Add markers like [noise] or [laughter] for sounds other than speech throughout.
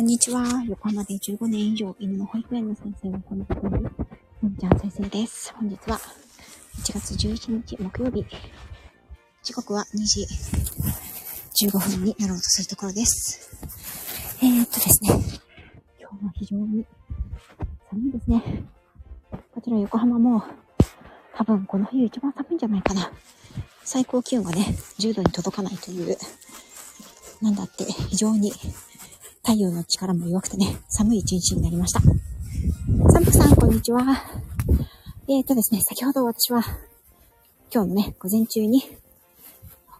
こんにちは。横浜で15年以上犬の保育園の先生をこの方です。のんちゃん先生です。本日は1月11日木曜日。時刻は2時15分になろうとするところです。えー、っとですね。今日は非常に寒いですね。こちら横浜も多分この冬一番寒いんじゃないかな。最高気温がね、10度に届かないという、なんだって非常に太陽の力も弱くてね、寒い一日になりました。サンプさん、こんにちは。えーとですね、先ほど私は、今日のね、午前中に、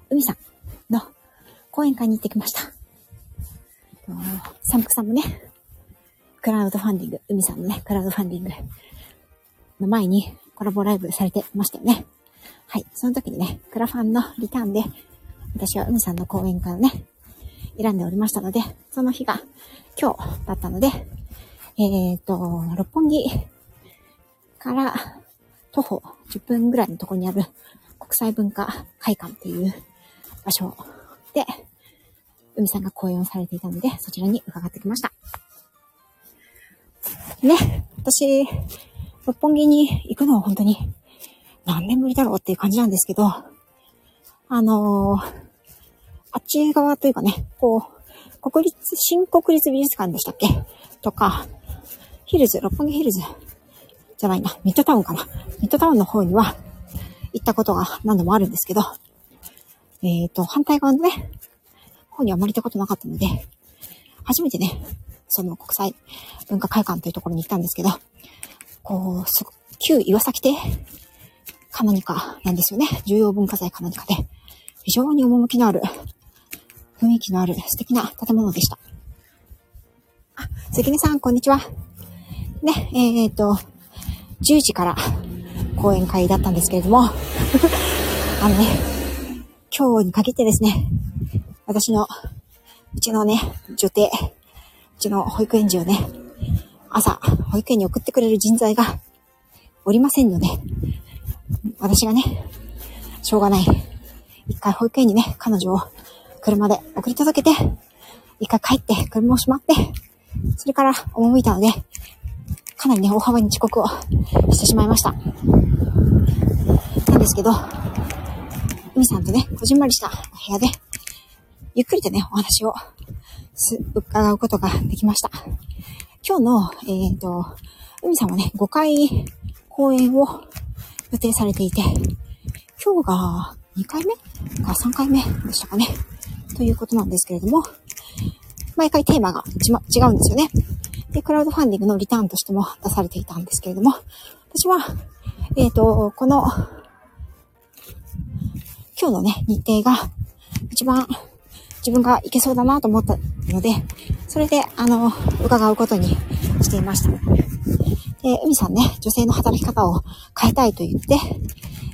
海さんの講演会に行ってきました。サンプさんもね、クラウドファンディング、海さんのね、クラウドファンディングの前にコラボライブされてましたよね。はい。その時にね、クラファンのリターンで、私は海さんの講演会をね、選んでおりましたので、その日が今日だったので、えっ、と、六本木から徒歩10分ぐらいのところにある国際文化会館っていう場所で、海さんが講演をされていたので、そちらに伺ってきました。ね、私、六本木に行くのは本当に何年ぶりだろうっていう感じなんですけど、あのーあっち側というかね、こう、国立、新国立美術館でしたっけ？とか、ヒルズ、六本木ヒルズじゃないな、ミッドタウンかな。ミッドタウンの方には行ったことが何度もあるんですけど、えっ、ー、と、反対側のね、方にはあまり行ったことなかったので、初めてね、その国際文化会館というところに行ったんですけど、こう、す旧岩崎邸か何かなんですよね。重要文化財か何かで、非常に趣のある雰囲気のある素敵な建物でした。あ、関根さん、こんにちは。ね、えっ、と、10時から講演会だったんですけれども、[laughs] あのね、今日に限ってですね、私の、うちのね、女帝、うちの保育園児をね、朝、保育園に送ってくれる人材がおりませんので、私がね、しょうがない。一回保育園にね、彼女を車で送り届けて、一回帰って車をしまって、それから赴いたので、かなりね、大幅に遅刻をしてしまいました。なんですけど、海さんとね、こじんまりしたお部屋で、ゆっくりとね、お話をす、伺うことができました。今日の、えっ、ー、と、海さんはね、5回講演を予定されていて、今日が2回目か3回目でしたかね。ということなんですけれども、毎回テーマが違うんですよね。で、クラウドファンディングのリターンとしても出されていたんですけれども、私は、えっ、ー、と、この、今日のね、日程が一番自分が行けそうだなと思ったので、それで、あの、伺うことにしていました。で、海さんね、女性の働き方を変えたいと言って、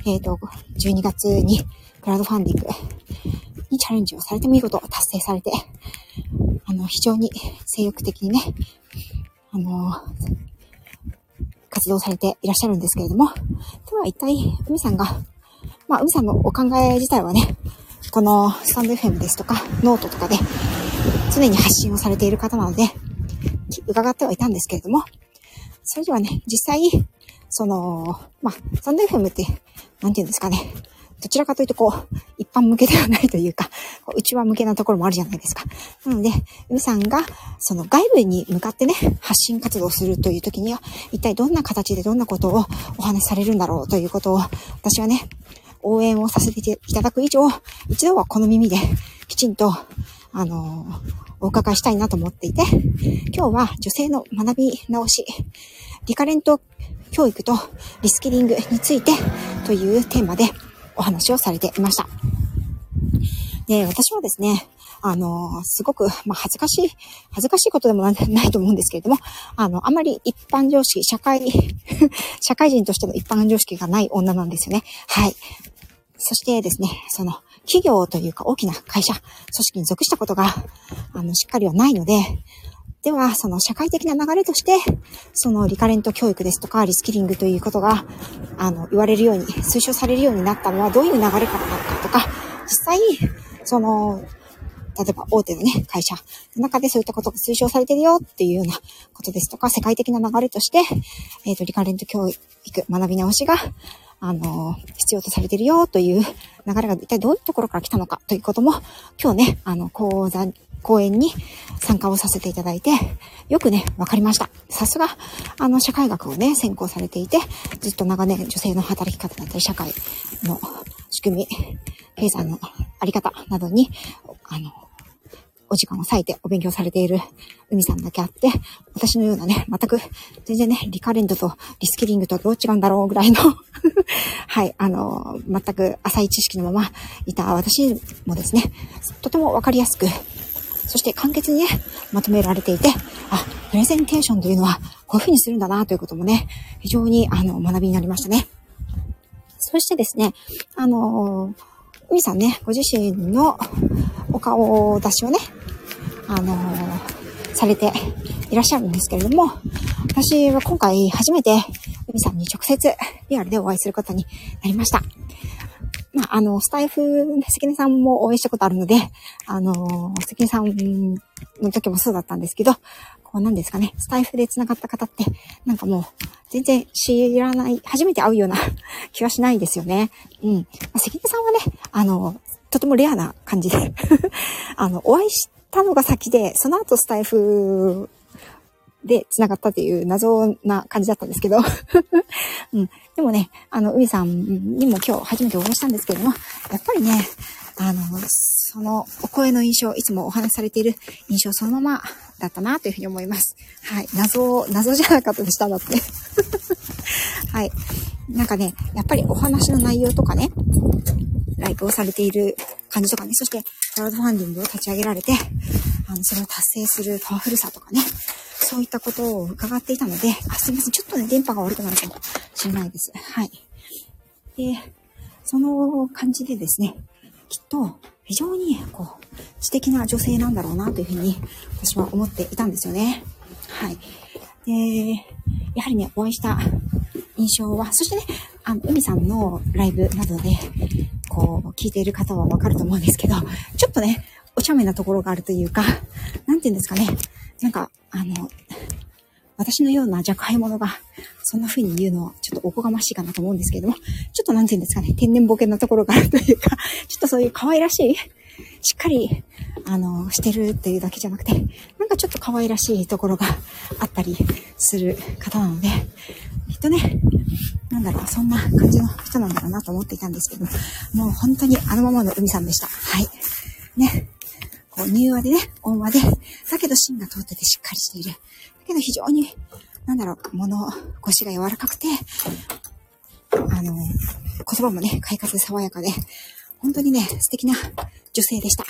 えっ、ー、と、12月にクラウドファンディングにチャレンジをされて見事達成されて、あの、非常に精力的にね、あの、活動されていらっしゃるんですけれども、では一体、海さんが、まあ、海さんのお考え自体はね、このスタンド FM ですとか、ノートとかで常に発信をされている方なので、伺ってはいたんですけれども、それではね、実際、その、まあ、スタンド FM って、なんていうんですかね、どちらかというとこう、一般向けではないというか、[laughs] 内輪向けなところもあるじゃないですか。なので、海さんが、その外部に向かってね、発信活動するという時には、一体どんな形でどんなことをお話しされるんだろうということを、私はね、応援をさせていただく以上、一度はこの耳できちんと、あの、お伺いしたいなと思っていて、今日は女性の学び直し、リカレント教育とリスキリングについてというテーマでお話をされていました。で、私はですね、あの、すごく、まあ、恥ずかしい、恥ずかしいことでもないと思うんですけれども、あの、あまり一般常識、社会、[laughs] 社会人としての一般常識がない女なんですよね。はい。そしてですね、その、企業というか大きな会社、組織に属したことが、あの、しっかりはないので、では、その社会的な流れとして、そのリカレント教育ですとか、リスキリングということが、あの、言われるように、推奨されるようになったのはどういう流れからなのかとか、実際、その、例えば大手のね、会社の中でそういったことが推奨されてるよっていうようなことですとか、世界的な流れとして、えっ、ー、と、リカレント教育、学び直しが、あの、必要とされてるよという流れが一体どういうところから来たのかということも、今日ね、あの、講座、講演に参加をさせていただいて、よくね、わかりました。さすが、あの、社会学をね、専攻されていて、ずっと長年女性の働き方だったり、社会の仕組み、経済のあり方などに、あの、お時間を割いてお勉強されている海さんだけあって、私のようなね、全く、全然ね、リカレントとリスキリングとはどう違うんだろうぐらいの [laughs] はい、あの、全く浅い知識のままいた私もですね、とてもわかりやすく、そして簡潔にね、まとめられていて、あ、プレゼンテーションというのはこういう風にするんだなということもね、非常にあの、学びになりましたね。そしてですね、あの海さんね、ご自身のお顔出しをね、あのされていらっしゃるんですけれども、私は今回初めて海さんに直接リアルでお会いすることになりました。まあ、あの、スタイフ、関根さんも応援したことあるので、あの、関根さんの時もそうだったんですけど、こうなんですかね、スタイフで繋がった方って、なんかもう、全然知らない、初めて会うような [laughs] 気はしないですよね。うん。ま、関根さんはね、あの、とてもレアな感じで [laughs] あの、お会いしたのが先で、その後スタイフで繋がったっていう謎な感じだったんですけど [laughs] うん。でもね、あの、海さんにも今日初めてお会いしたんですけれども、やっぱりね、あの、そのお声の印象、いつもお話しされている印象そのままだったなというふうに思います。はい。謎を、謎じゃなかったでした、だって [laughs] はい。なんかね、やっぱりお話の内容とかね、ライブをされている感じとかね、そして、クラウドファンディングを立ち上げられて、あの、それを達成するパワフルさとかね、そういったことを伺っていたので、あ、すいません。ちょっとね、電波が悪くなるかもしれないです。はい。で、その感じでですね、きっと非常にこう、知的な女性なんだろうなというふうに私は思っていたんですよね。はい。で、やはりね、お会いした印象は、そしてね、あの、海さんのライブなどで、こう、聞いている方はわかると思うんですけど、ちょっとね、お茶目なところがあるというか、なんて言うんですかね。なんか、あの、私のような若輩者が、そんな風に言うのは、ちょっとおこがましいかなと思うんですけれども、ちょっとなんて言うんですかね、天然ボケなところがあるというか、ちょっとそういう可愛らしい、しっかり、あの、してるっていうだけじゃなくて、なんかちょっと可愛らしいところがあったりする方なので、きっとね、なんだろう、そんな感じの人なんだろうなと思っていたんですけど、もう本当にあのままの海さんでした。はい。ね。こう、柔和でね、温和で、だけど芯が通っててしっかりしている。だけど非常に、なんだろう、物腰が柔らかくて、あの、言葉もね、快活で爽やかで、本当にね、素敵な女性でした。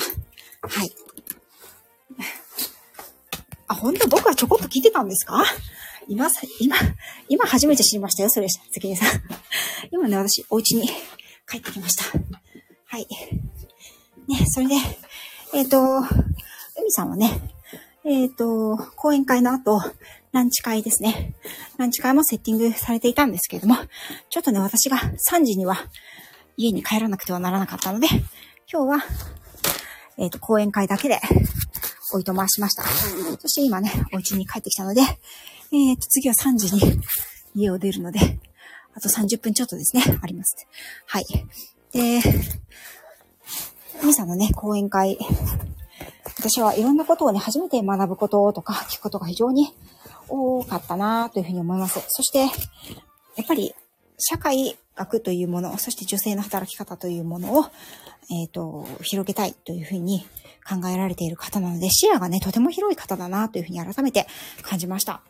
はい。あ、本当僕はちょこっと聞いてたんですか？今さ、今、今初めて知りましたよ、それ、関根さん。今ね、私、お家に帰ってきました。はい。ね、それで、えっ、ー、と、海さんはね、えっ、ー、と、講演会の後、ランチ会ですね。ランチ会もセッティングされていたんですけれども、ちょっとね、私が3時には家に帰らなくてはならなかったので、今日は、えっ、ー、と、講演会だけでおいと回しました。そして今ね、お家に帰ってきたので、えっ、と、次は3時に家を出るので、あと30分ちょっとですね、あります。はい。で、みさんのね、講演会、私はいろんなことをね、初めて学ぶこととか聞くことが非常に多かったなというふうに思います。そして、やっぱり社会学というもの、そして女性の働き方というものを、えっ、ー、と、広げたいというふうに考えられている方なので、視野がね、とても広い方だなというふうに改めて感じました。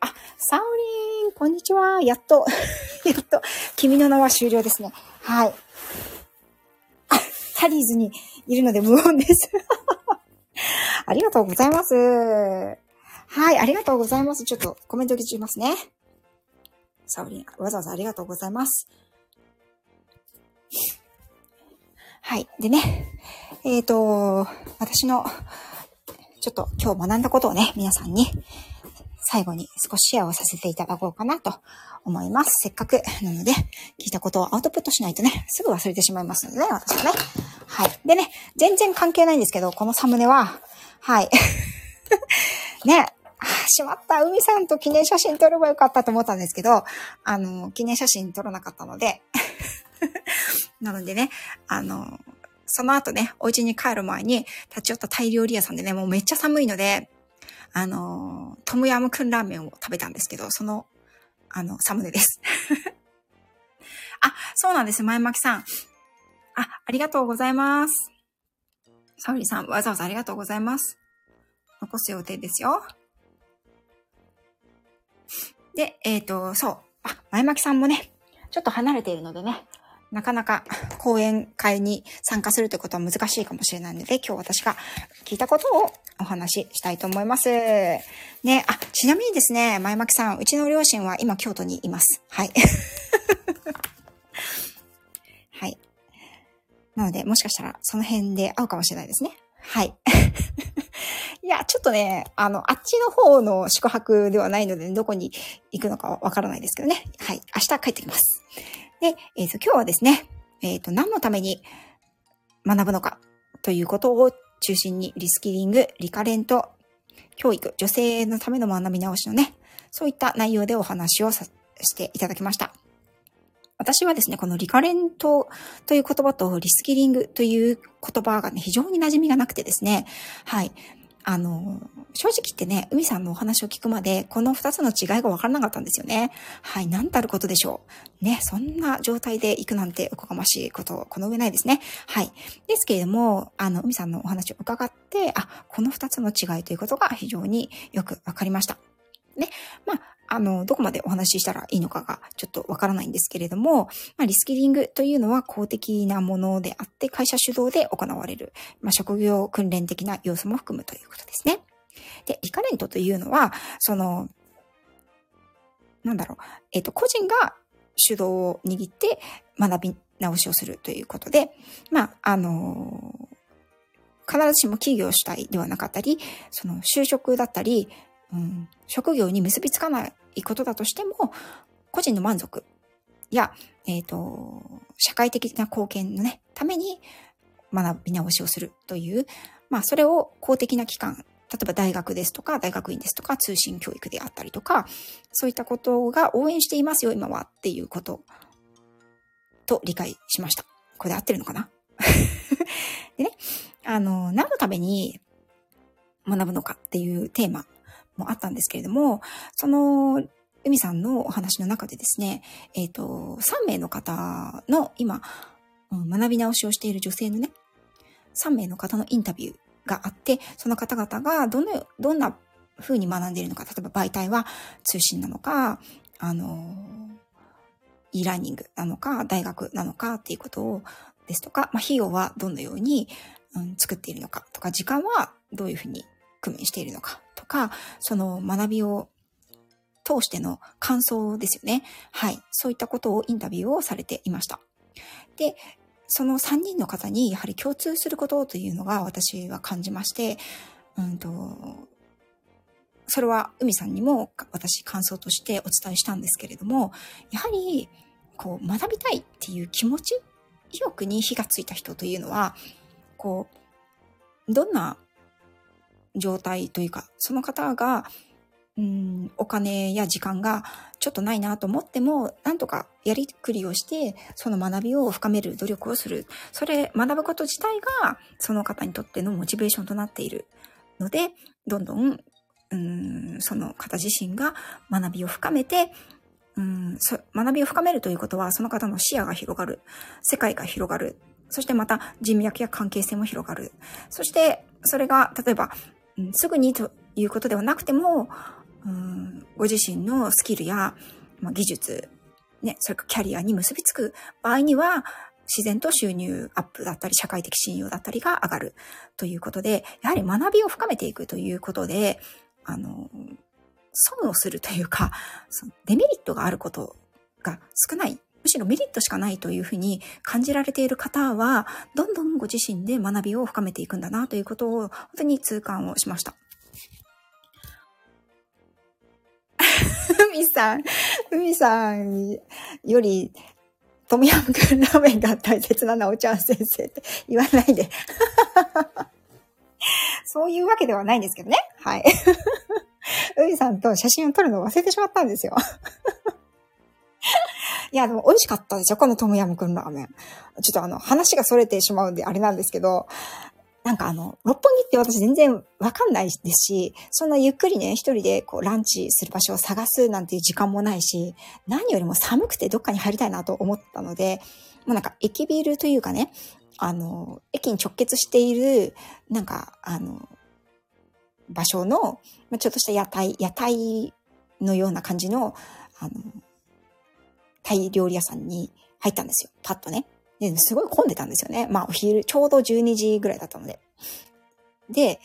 あ、サオリン、こんにちは。やっと、[laughs] やっと、君の名は終了ですね。はい。タリーズにいるので無音です [laughs] ありがとうございます。はい、ありがとうございます。ちょっとコメント入れますね。サオリン、わざわざありがとうございます。はい。でね、えっ、ー、と、私の、ちょっと今日学んだことをね、皆さんに最後に少しシェアをさせていただこうかなと思います。せっかくなので、聞いたことをアウトプットしないとね、すぐ忘れてしまいますのでね、私はね。はい。でね、全然関係ないんですけど、このサムネは、はい。[laughs] ね、しまった。海さんと記念写真撮ればよかったと思ったんですけど、あの、記念写真撮らなかったので [laughs] なのでね、あの、その後ね、お家に帰る前に立ち寄ったタイ料理屋さんでね、もうめっちゃ寒いので、あの、トムヤムクンラーメンを食べたんですけど、その、あの、サムネです [laughs] あ、そうなんです。前巻さん。あ、ありがとうございます。サウリさん、わざわざありがとうございます。残す予定ですよ。で、えっ、ー、と、そう。あ、前巻さんもね、ちょっと離れているのでね、なかなか講演会に参加するということは難しいかもしれないので、今日私が聞いたことをお話ししたいと思います。ね、あ、ちなみにですね、前巻さん、うちの両親は今京都にいます。はい。[laughs] はい。なので、もしかしたらその辺で会うかもしれないですね。はい。[laughs] いや、ちょっとね、あの、あっちの方の宿泊ではないので、どこに行くのかわからないですけどね。はい。明日帰ってきます。で、え、ー、と、今日はですね、えっ、ー、と、何のために学ぶのかということを中心にリスキリング、リカレント、教育、女性のための学び直しのね、そういった内容でお話をさしていただきました。私はですね、このリカレントという言葉とリスキリングという言葉がね、非常に馴染みがなくてですね、はい。あの、正直言ってね、海さんのお話を聞くまで、この二つの違いが分からなかったんですよね。はい、なんたることでしょう。ね、そんな状態で行くなんておこがましいこと、この上ないですね。はい。ですけれども、あの、海さんのお話を伺って、あ、この二つの違いということが非常によく分かりました。ね、まあ、あの、どこまでお話ししたらいいのかがちょっとわからないんですけれども、まあ、リスキリングというのは公的なものであって会社主導で行われる、まあ、職業訓練的な要素も含むということですね。で、リカレントというのは、その、なんだろう、えっ、ー、と、個人が主導を握って学び直しをするということで、まあ、あの必ずしも企業主体ではなかったり、その就職だったり、うん、職業に結びつかないことだとしても、個人の満足。や、えっ、ー、と、社会的な貢献のね、ために学び直しをするという、まあ、それを公的な機関、例えば大学ですとか、大学院ですとか、通信教育であったりとか、そういったことが応援していますよ、今はっていうことと理解しました。これで合ってるのかな？[laughs] でね、あの、何のために学ぶのかっていうテーマもあったんですけれども、その、海さんのお話の中でですね、えっ、ー、と、3名の方の今、学び直しをしている女性のね、3名の方のインタビューがあって、その方々がどの、どんな風に学んでいるのか、例えば媒体は通信なのか、あの、e ラーニングなのか、大学なのかっていうことを、ですとか、まあ、費用はどのように、うん、作っているのかとか、時間はどういうふうに工面しているのかか、その学びを通しての感想ですよね。はい。そういったことをインタビューをされていました。で、その3人の方にやはり共通することというのが私は感じまして、うんと、それは海さんにも私感想としてお伝えしたんですけれども、やはりこう学びたいっていう気持ち、意欲に火がついた人というのは、こう、どんな状態というか、その方が、うん、お金や時間がちょっとないなと思っても、なんとかやりくりをして、その学びを深める努力をする。それ、学ぶこと自体が、その方にとってのモチベーションとなっているので、どんどん、うん、その方自身が学びを深めて、うん、学びを深めるということは、その方の視野が広がる。世界が広がる。そしてまた人脈や関係性も広がる。そして、それが、例えば、うん、すぐにということではなくても、うん、ご自身のスキルや、まあ、技術、ね、それからキャリアに結びつく場合には、自然と収入アップだったり、社会的信用だったりが上がるということで、やはり学びを深めていくということで、あの、損をするというか、そのデメリットがあることが少ないむしろメリットしかないというふうに感じられている方は、どんどんご自身で学びを深めていくんだなということを、本当に痛感をしました。海さん、海さんより、トムヤムクンラーメンが大切なのはお茶先生って言わないで。[laughs] そういうわけではないんですけどね。はい。海さんと写真を撮るのを忘れてしまったんですよ。いや、でも美味しかったですよ、このトムヤムクンラーメン。ちょっとあの、話が逸れてしまうんであれなんですけど、なんかあの、六本木って私全然わかんないですし、そんなゆっくりね、一人でこうランチする場所を探すなんていう時間もないし、何よりも寒くてどっかに入りたいなと思ったので、もうなんか駅ビルというかね、あの、駅に直結している、なんか、あの、場所の、ちょっとした屋台、屋台のような感じの、あの、タイ料理屋さんに入ったんですよ。パッとね。で、すごい混んでたんですよね。まあ、お昼、ちょうど12時ぐらいだったので。で、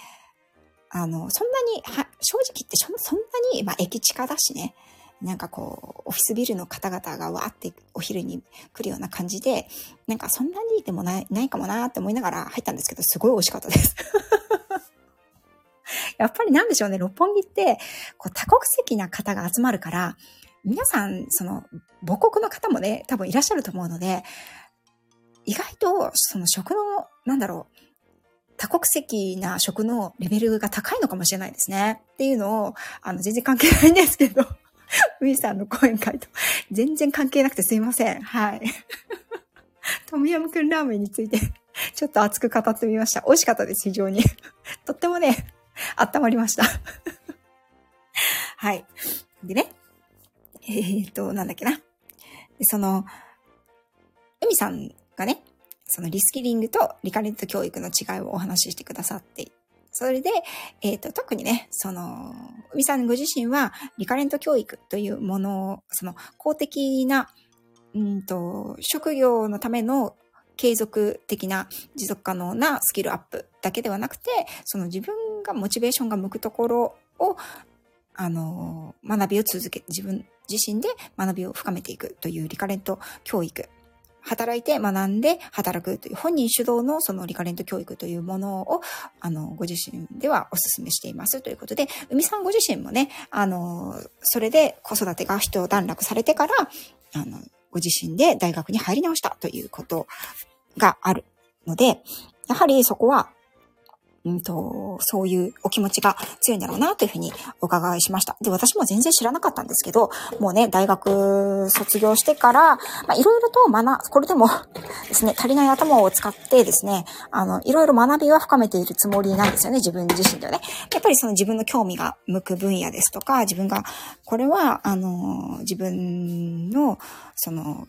あの、そんなに、は、正直言ってそんなに、まあ、駅近だしね。なんかこう、オフィスビルの方々がわーってお昼に来るような感じで、なんかそんなにでもない、ないかもなーって思いながら入ったんですけど、すごい美味しかったです。[laughs] やっぱりなんでしょうね、六本木って、こう多国籍な方が集まるから、皆さん、その、母国の方もね、多分いらっしゃると思うので、意外と、その食の、なんだろう、多国籍な食のレベルが高いのかもしれないですね。っていうのを、あの、全然関係ないんですけど、[laughs] ウィさんの講演会と全然関係なくてすいません。はい。[laughs] トムヤムクンラーメンについてちょっと熱く語ってみました。美味しかったです、非常に。とってもね、温まりましたはい。でね、えー、と、なんだっけな。その、海さんがね、そのリスキリングとリカレント教育の違いをお話ししてくださってそれで、えっ、ー、と、特にね、その、海さんご自身は、リカレント教育というものを、その、公的な、うんと、職業のための継続的な持続可能なスキルアップだけではなくて、その自分がモチベーションが向くところを、あの、学びを続け、自分自身で学びを深めていくというリカレント教育。働いて学んで働くという本人主導のそのリカレント教育というものを、あの、ご自身ではお勧めしていますということで、海さんご自身もね、あの、それで子育てが一段落されてから、あの、ご自身で大学に入り直したということがあるので、やはりそこはうんと、そういうお気持ちが強いんだろうなというふうにお伺いしました。で、私も全然知らなかったんですけど、もうね、大学卒業してから、まあ、いろいろと学、これでもですね、足りない頭を使ってですね、あの、いろいろ学びは深めているつもりなんですよね、自分自身ではね。やっぱりその自分の興味が向く分野ですとか、自分が、これは、あの、自分の、その、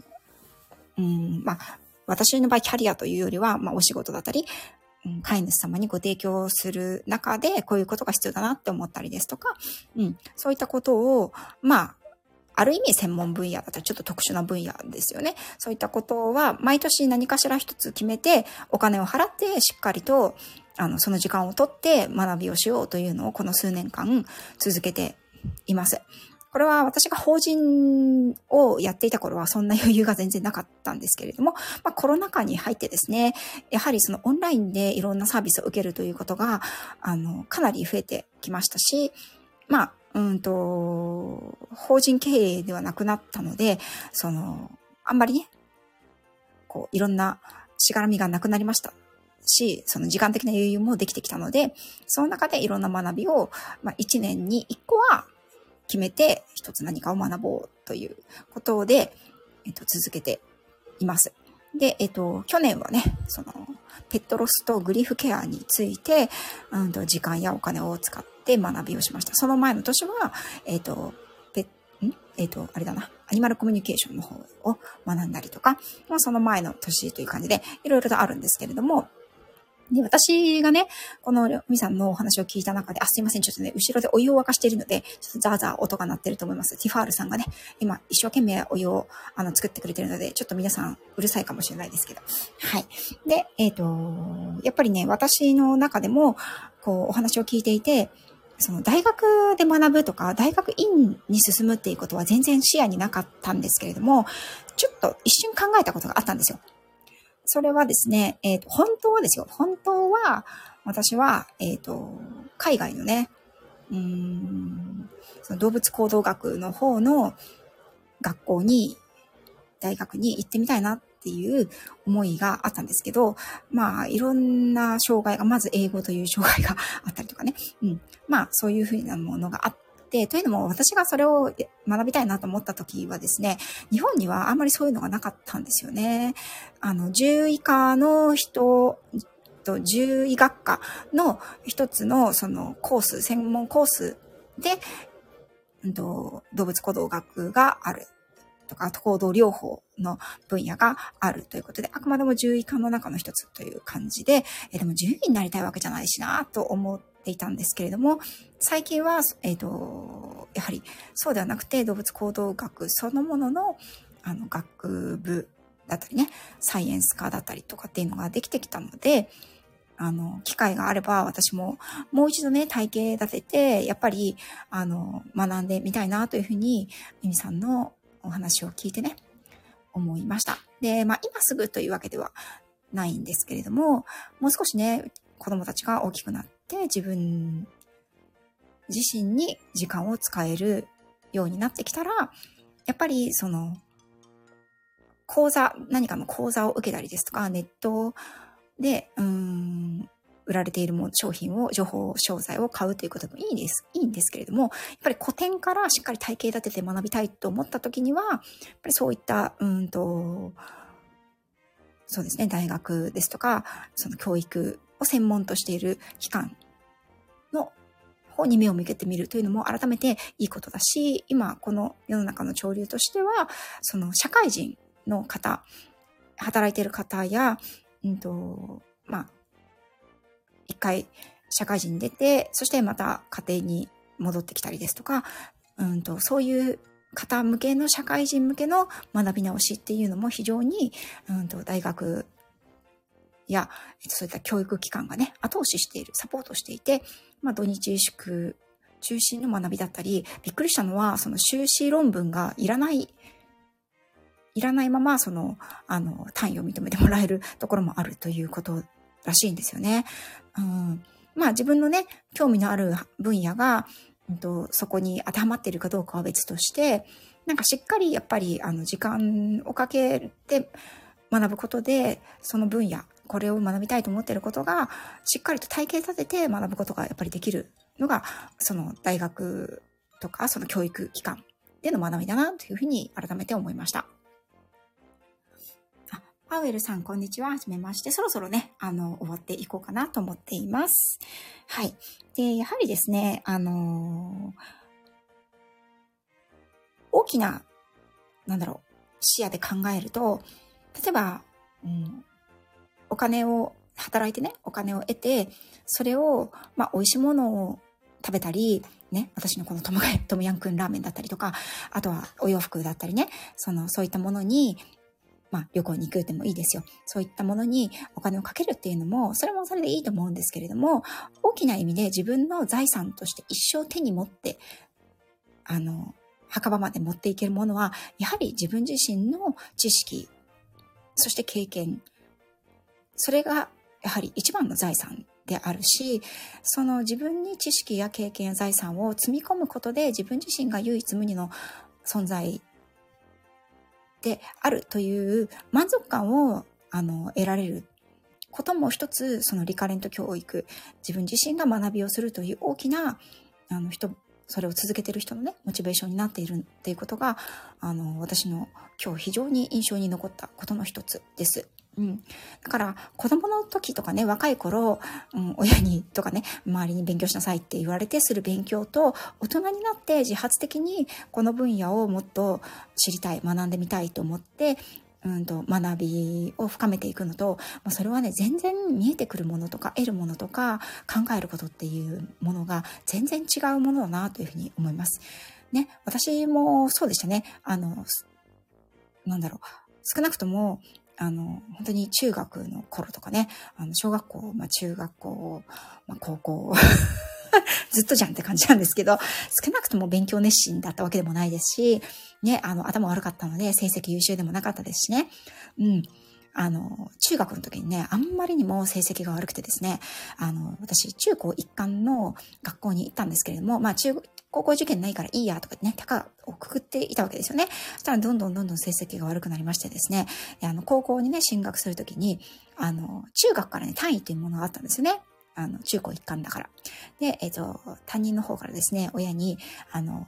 うん、まあ、私の場合キャリアというよりは、まあ、お仕事だったり、飼い主様にご提供する中で、こういうことが必要だなって思ったりですとか、うん、そういったことを、まあ、ある意味専門分野だったらちょっと特殊な分野ですよね。そういったことは毎年何かしら一つ決めてお金を払ってしっかりとあのその時間をとって学びをしようというのをこの数年間続けています。これは私が法人をやっていた頃はそんな余裕が全然なかったんですけれども、まあ、コロナ禍に入ってですね、やはりそのオンラインでいろんなサービスを受けるということが、あの、かなり増えてきましたし、まあ、うんと、法人経営ではなくなったので、その、あんまりね、こう、いろんなしがらみがなくなりましたし、その時間的な余裕もできてきたので、その中でいろんな学びを、まあ、1年に1個は決めて一つ何かを学ぼうということで、えっと、続けています。で、えっと、去年はね、その、ペットロスとグリーフケアについて、うんと、時間やお金を使って学びをしました。その前の年は、えっと、ペん？えっと、あれだな、アニマルコミュニケーションの方を学んだりとか、まあ、その前の年という感じで、いろいろとあるんですけれども、で、私がね、このりょみさんのお話を聞いた中で、あ、すいません、ちょっとね、後ろでお湯を沸かしているので、ちょっとザーザー音が鳴ってると思います。ティファールさんがね、今、一生懸命お湯を、あの、作ってくれてるので、ちょっと皆さん、うるさいかもしれないですけど。はい。で、えっ、ー、と、やっぱりね、私の中でも、こう、お話を聞いていて、その大学で学ぶとか、大学院に進むっていうことは全然視野になかったんですけれども、ちょっと一瞬考えたことがあったんですよ。それはですね、え、ー、本当はですよ。本当は、私は、えっ、ー、と、海外のね、うん、その動物行動学の方の学校に、大学に行ってみたいなっていう思いがあったんですけど、まあ、いろんな障害が、まず英語という障害があったりとかね。うん。まあ、そういうふうなものがあって、というのも私がそれを学びたいなと思った時はですね、日本にはあんまりそういうのがなかったんですよね。あの、10以下の人、と、獣医学科の一つのそのコース、専門コースで、うんと、動物行動学があるとか、行動療法の分野があるということで、あくまでも獣医科の中の一つという感じで、えでも獣医になりたいわけじゃないしなと思っていたんですけれども、最近は、えっ、ー、と、やはりそうではなくて動物行動学そのもののあの学部だったりね、サイエンス科だったりとかっていうのができてきたので、あの、機会があれば私ももう一度ね、体系立てて、やっぱり、あの、学んでみたいなというふうに、ミミさんのお話を聞いてね、思いました。で、まあ今すぐというわけではないんですけれども、もう少しね、子供たちが大きくなって自分自身に時間を使えるようになってきたら、やっぱりその、講座、何かの講座を受けたりですとか、ネットで、うん、売られているも商品を、情報商材を買うということもいいです。いいんですけれども、やっぱり古典からしっかり体系立てて学びたいと思った時には、やっぱりそういった、うんと、そうですね、大学ですとか、その教育を専門としている機関の方に目を向けてみるというのも改めていいことだし、今この世の中の潮流としては、その社会人の方、働いている方や、うんと、まあ、一回社会人に出て、そしてまた家庭に戻ってきたりですとか、うんと、そういう方向けの社会人向けの学び直しっていうのも非常に、うんと、大学や、そういった教育機関がね、後押ししている、サポートしていて、まあ土日祝中心の学びだったり、びっくりしたのは、その修士論文がいらないいらないまま、その、あの、単位を認めてもらえるところもあるということらしいんですよね。うん、まあ自分のね、興味のある分野が、うんと、そこに当てはまっているかどうかは別として、なんかしっかりやっぱり、あの、時間をかけて学ぶことで、その分野、これを学びたいと思っていることが、しっかりと体系立てて学ぶことがやっぱりできるのが、その大学とか、その教育機関での学びだなというふうに改めて思いました。パウエルさん、こんにちは。はじめまして。そろそろね、あの、終わっていこうかなと思っています。はい。で、やはりですね、あの、大きな、なんだろう、視野で考えると、例えば、うん、お金を、働いてね、お金を得て、それを、まあ、美味しいものを食べたり、ね、私のこのトムトムヤンクンラーメンだったりとか、あとはお洋服だったりね、その、そういったものに、まあ、旅行に行くでもいいですよ。そういったものにお金をかけるっていうのも、それもそれでいいと思うんですけれども、大きな意味で自分の財産として一生手に持って、あの、墓場まで持っていけるものは、やはり自分自身の知識、そして経験、それがやはり一番の財産であるし、その自分に知識や経験や財産を積み込むことで自分自身が唯一無二の存在であるという満足感をあの得られることも一つそのリカレント教育自分自身が学びをするという大きなあの人それを続けてる人のねモチベーションになっているっていうことがあの私の今日非常に印象に残ったことの一つです。うん。だから、子供の時とかね、若い頃、うん、親にとかね、周りに勉強しなさいって言われてする勉強と、大人になって自発的にこの分野をもっと知りたい、学んでみたいと思って、うんと、学びを深めていくのと、まあ、それはね、全然見えてくるものとか、得るものとか、考えることっていうものが全然違うものだなというふうに思います。ね、私もそうでしたね。あの、なんだろう。少なくとも、あの、本当に中学の頃とかね、あの、小学校、まあ中学校、まあ高校、[laughs] ずっとじゃんって感じなんですけど、少なくとも勉強熱心だったわけでもないですし、ね、あの、頭悪かったので成績優秀でもなかったですしね。うん。あの、中学の時にね、あんまりにも成績が悪くてですね、あの、私、中高一貫の学校に行ったんですけれども、まあ、中、高校受験ないからいいやとかね、高をくくっていたわけですよね。そしたらどんどんどんどん成績が悪くなりましてですね、あの、高校にね、進学するときに、あの、中学からね、単位というものがあったんですよね。あの、中高一貫だから。で、えっ、ー、と、担任の方からですね、親に、あの、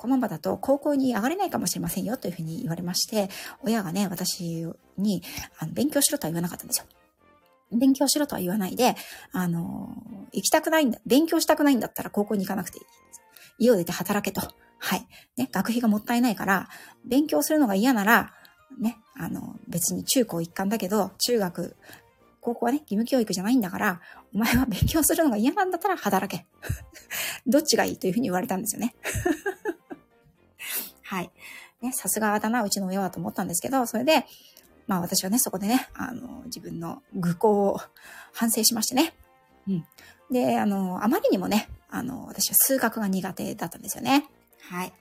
このままだと高校に上がれないかもしれませんよというふうに言われまして、親がね、私にあの勉強しろとは言わなかったんですよ。勉強しろとは言わないで、あの、行きたくないんだ、勉強したくないんだったら高校に行かなくていい。家を出て働けと。はい。ね、学費がもったいないから、勉強するのが嫌なら、ね、あの、別に中高一貫だけど、中学、高校はね、義務教育じゃないんだから、お前は勉強するのが嫌なんだったら働け。[laughs] どっちがいいというふうに言われたんですよね。はい。ね、さすがだな、うちの親はと思ったんですけど、それで、まあ私はね、そこでね、あの、自分の愚行を反省しましてね。うん。で、あの、あまりにもね、あの、私は数学が苦手だったんですよね。はい。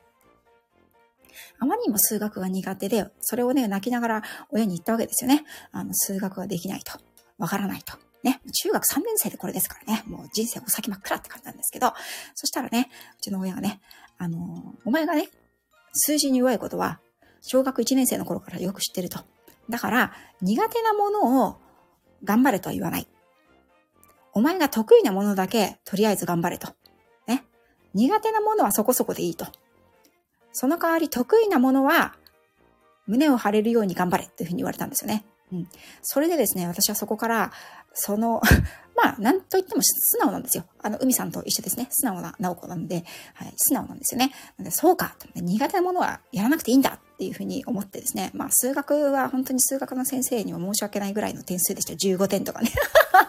あまりにも数学が苦手で、それをね、泣きながら親に言ったわけですよね。あの、数学ができないと。わからないと。ね、中学3年生でこれですからね、もう人生お先真っ暗って感じなんですけど、そしたらね、うちの親がね、あの、お前がね、数字に弱いことは、小学1年生の頃からよく知ってると。だから、苦手なものを頑張れとは言わない。お前が得意なものだけ、とりあえず頑張れと。ね。苦手なものはそこそこでいいと。その代わり得意なものは、胸を張れるように頑張れっていうふうに言われたんですよね。うん。それでですね、私はそこから、そのまあ、なんと言っても素直なんですよ。あの、海さんと一緒ですね。素直な直子なので、はい、素直なんですよね。なのでそうか、苦手なものはやらなくていいんだっていうふうに思ってですね。まあ、数学は本当に数学の先生には申し訳ないぐらいの点数でした。15点とかね。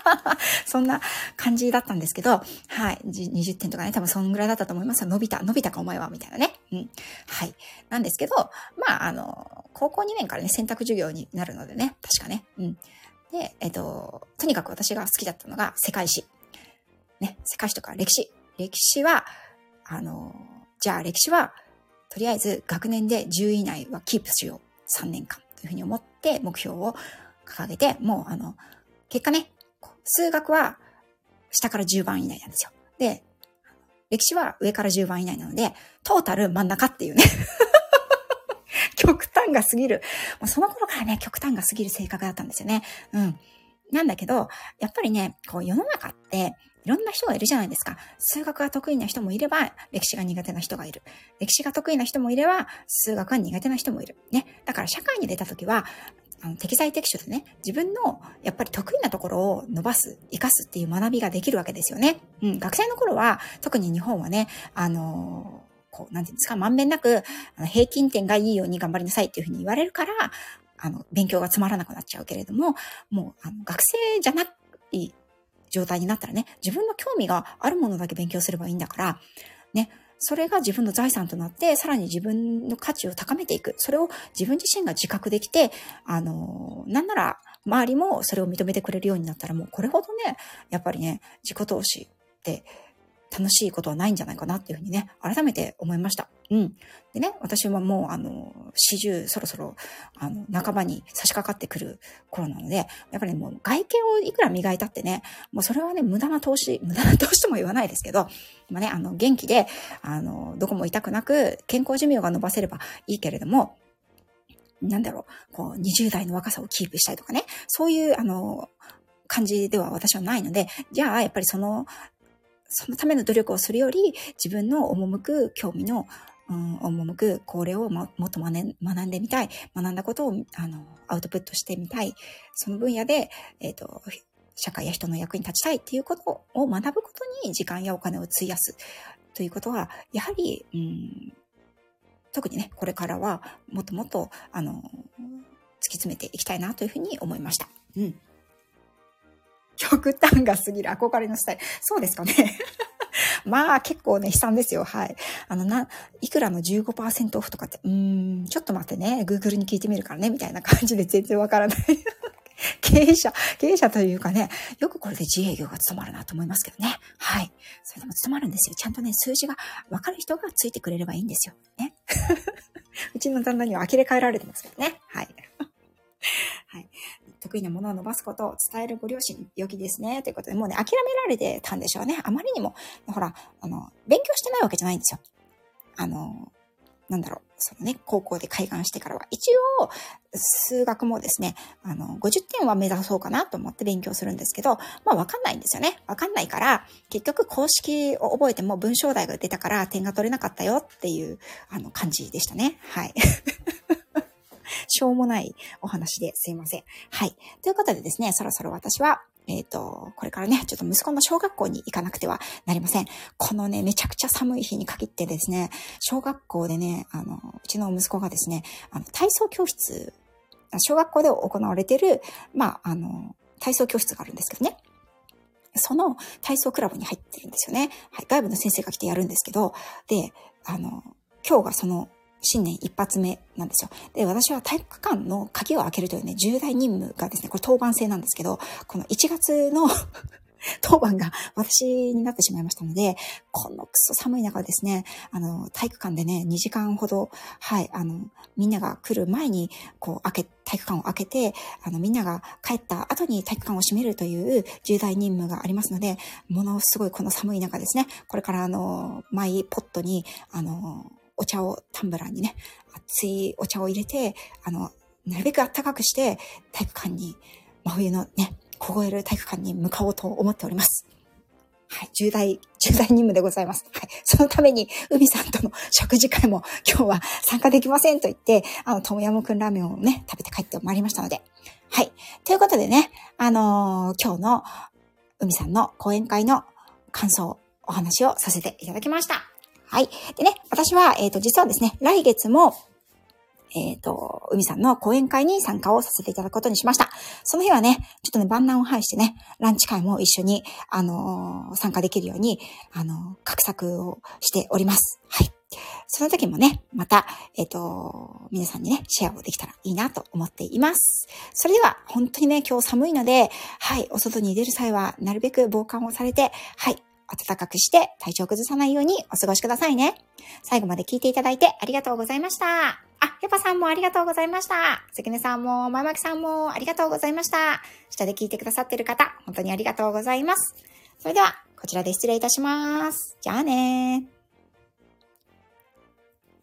[laughs] そんな感じだったんですけど、はい、20点とかね、多分そんぐらいだったと思います伸びた、伸びたかお前は、みたいなね。うん。はい。なんですけど、まあ、あの、高校2年からね、選択授業になるのでね、確かね。うん。で、えっと、とにかく私が好きだったのが世界史。ね、世界史とか歴史。歴史は、あの、じゃあ歴史は、とりあえず学年で10位以内はキープしよう。3年間というふうに思って目標を掲げて、もうあの、結果ね、数学は下から10番以内なんですよ。で、歴史は上から10番以内なので、トータル真ん中っていうね [laughs] 極端が過ぎる。もうその頃からね、極端が過ぎる性格だったんですよね。うん。なんだけど、やっぱりね、こう世の中って、いろんな人がいるじゃないですか。数学が得意な人もいれば、歴史が苦手な人がいる。歴史が得意な人もいれば、数学が苦手な人もいる。ね。だから社会に出た時は、あの適材適所でね、自分のやっぱり得意なところを伸ばす、活かすっていう学びができるわけですよね。うん、学生の頃は、特に日本はね、あのこう、なんていうんですか、まんべんなく、平均点がいいように頑張りなさいっていうふうに言われるから、あの、勉強がつまらなくなっちゃうけれども、もう、あの、学生じゃない状態になったらね、自分の興味があるものだけ勉強すればいいんだから、ね、それが自分の財産となって、さらに自分の価値を高めていく。それを自分自身が自覚できて、あの、なんなら、周りもそれを認めてくれるようになったら、もうこれほどね、やっぱりね、自己投資って、楽しいことはないんじゃないかなっていうふうにね、改めて思いました。うん。でね、私はもう、あの、四十そろそろ、あの、半ばに差し掛かってくる頃なので、やっぱりもう外見をいくら磨いたってね、もうそれはね、無駄な投資、無駄な投資とも言わないですけど、今ね、あの、元気で、あの、どこも痛くなく、健康寿命が伸ばせればいいけれども、なんだろう、こう、20代の若さをキープしたいとかね、そういう、あの、感じでは私はないので、じゃあ、やっぱりその、そのための努力をするより、自分の赴く興味の、うん、赴くこれをももっと学んでみたい。学んだことを、あの、アウトプットしてみたい。その分野で、えっ、ー、と、社会や人の役に立ちたいっていうことを学ぶことに時間やお金を費やすということは、やはり、うん、特にね、これからはもっともっと、あの、突き詰めていきたいなというふうに思いました。うん。極端が過ぎる憧れのスタイル。そうですかね。[laughs] まあ結構ね、悲惨ですよ。はい。あの、な、いくらの15%オフとかって、うーん、ちょっと待ってね、Google に聞いてみるからね、みたいな感じで全然わからない。[laughs] 経営者、経営者というかね、よくこれで自営業が務まるなと思いますけどね。はい。それでも務まるんですよ。ちゃんとね、数字がわかる人がついてくれればいいんですよ。ね。[laughs] うちの旦那には呆れ返られてますけどね。はい。はい。得意なものを伸ばすことを伝えるご両親良きですね。ということで、もうね、諦められてたんでしょうね。あまりにも、ほら、あの、勉強してないわけじゃないんですよ。あの、なんだろう、そのね、高校で開眼してからは、一応、数学もですね、あの、50点は目指そうかなと思って勉強するんですけど、まあわかんないんですよね。わかんないから、結局公式を覚えても文章題が出たから点が取れなかったよっていう、あの、感じでしたね。はい。しょうもないお話ですいません。はい。ということでですね、そろそろ私は、えっ、ー、と、これからね、ちょっと息子の小学校に行かなくてはなりません。このね、めちゃくちゃ寒い日に限ってですね、小学校でね、あの、うちの息子がですね、あの、体操教室、小学校で行われてる、まあ、あの、体操教室があるんですけどね。その体操クラブに入ってるんですよね。はい。外部の先生が来てやるんですけど、で、あの、今日がその新年一発目なんですよ。で、私は体育館の鍵を開けるというね、重大任務がですね、これ当番制なんですけど、この1月の [laughs] 当番が私になってしまいましたので、このクソ寒い中ですね、あの、体育館でね、2時間ほど、はい、あの、みんなが来る前に、こう、開け、体育館を開けて、あの、みんなが帰った後に体育館を閉めるという重大任務がありますので、ものすごいこの寒い中ですね、これからあの、マイポットに、あの、お茶を、タンブラーにね、熱いお茶を入れて、あの、なるべく暖かくして、体育館に、真冬のね、凍える体育館に向かおうと思っております。はい、重大、重大任務でございます。はい。そのために、海さんとの食事会も今日は参加できませんと言って、あの、トムヤムクンラーメンをね、食べて帰ってまいりましたので。はい。ということでね、あのー、今日の海さんの講演会の感想、お話をさせていただきました。はい。でね、私は、えっ、ー、と、実はですね、来月も、えっ、ー、と、海さんの講演会に参加をさせていただくことにしました。その日はね、ちょっとね、万難を排してね、ランチ会も一緒に、あのー、参加できるように、あのー、画策をしております。はい。その時もね、また、えっ、と、皆さんにね、シェアをできたらいいなと思っています。それでは、本当にね、今日寒いので、はい、お外に出る際は、なるべく防寒をされて、はい、暖かくして体調崩さないようにお過ごしくださいね。最後まで聞いていただいてありがとうございました。あ、ヘパさんもありがとうございました。関根さんも、ままきさんもありがとうございました。下で聞いてくださってる方、本当にありがとうございます。それでは、こちらで失礼いたします。じゃあねー。